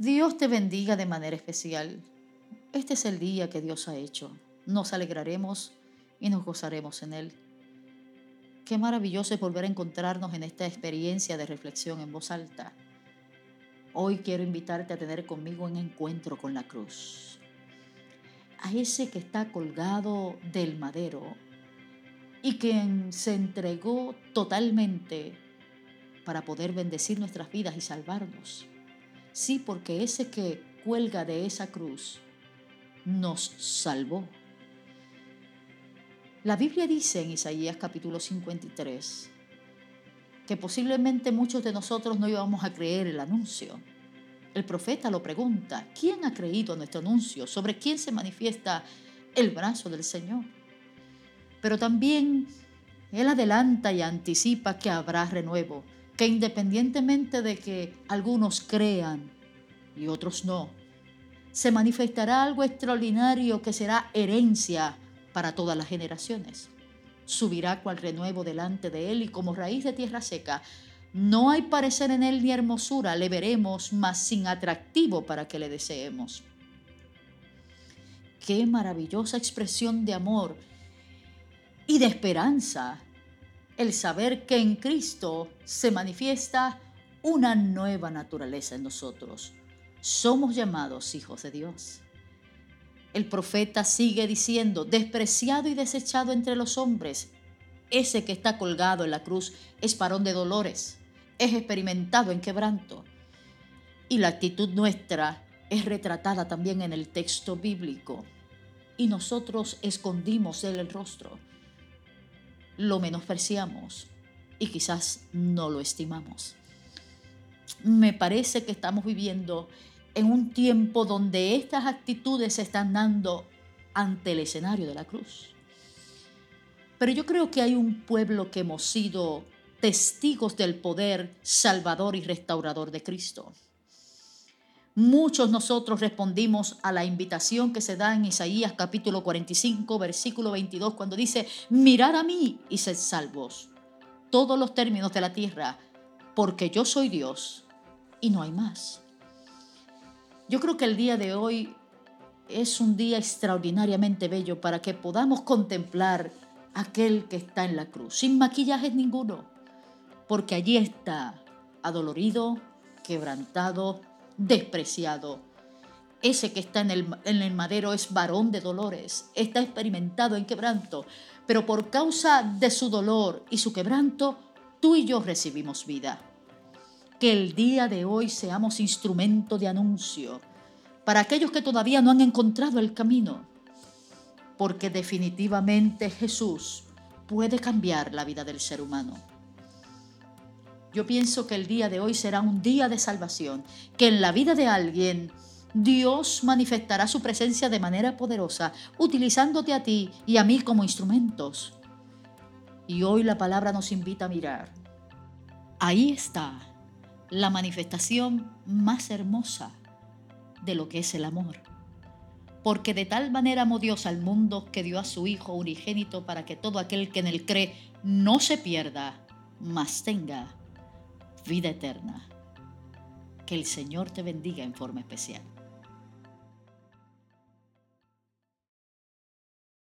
Dios te bendiga de manera especial. Este es el día que Dios ha hecho. Nos alegraremos y nos gozaremos en él. Qué maravilloso es volver a encontrarnos en esta experiencia de reflexión en voz alta. Hoy quiero invitarte a tener conmigo un encuentro con la cruz. A ese que está colgado del madero y quien se entregó totalmente para poder bendecir nuestras vidas y salvarnos. Sí, porque ese que cuelga de esa cruz nos salvó. La Biblia dice en Isaías capítulo 53 que posiblemente muchos de nosotros no íbamos a creer el anuncio. El profeta lo pregunta, ¿quién ha creído nuestro anuncio? ¿Sobre quién se manifiesta el brazo del Señor? Pero también Él adelanta y anticipa que habrá renuevo, que independientemente de que algunos crean y otros no, se manifestará algo extraordinario que será herencia para todas las generaciones. Subirá cual renuevo delante de él y como raíz de tierra seca. No hay parecer en él ni hermosura, le veremos, mas sin atractivo para que le deseemos. Qué maravillosa expresión de amor y de esperanza el saber que en Cristo se manifiesta una nueva naturaleza en nosotros. Somos llamados hijos de Dios. El profeta sigue diciendo, despreciado y desechado entre los hombres, ese que está colgado en la cruz es varón de dolores, es experimentado en quebranto. Y la actitud nuestra es retratada también en el texto bíblico. Y nosotros escondimos él el rostro lo menospreciamos y quizás no lo estimamos. Me parece que estamos viviendo en un tiempo donde estas actitudes se están dando ante el escenario de la cruz. Pero yo creo que hay un pueblo que hemos sido testigos del poder salvador y restaurador de Cristo. Muchos nosotros respondimos a la invitación que se da en Isaías capítulo 45, versículo 22, cuando dice, mirad a mí y sed salvos, todos los términos de la tierra, porque yo soy Dios y no hay más. Yo creo que el día de hoy es un día extraordinariamente bello para que podamos contemplar aquel que está en la cruz, sin maquillaje ninguno, porque allí está adolorido, quebrantado, despreciado. Ese que está en el, en el madero es varón de dolores, está experimentado en quebranto, pero por causa de su dolor y su quebranto, tú y yo recibimos vida. Que el día de hoy seamos instrumento de anuncio para aquellos que todavía no han encontrado el camino, porque definitivamente Jesús puede cambiar la vida del ser humano. Yo pienso que el día de hoy será un día de salvación, que en la vida de alguien Dios manifestará su presencia de manera poderosa, utilizándote a ti y a mí como instrumentos. Y hoy la palabra nos invita a mirar. Ahí está la manifestación más hermosa de lo que es el amor. Porque de tal manera amó Dios al mundo que dio a su Hijo unigénito para que todo aquel que en él cree no se pierda, mas tenga vida eterna. Que el Señor te bendiga en forma especial.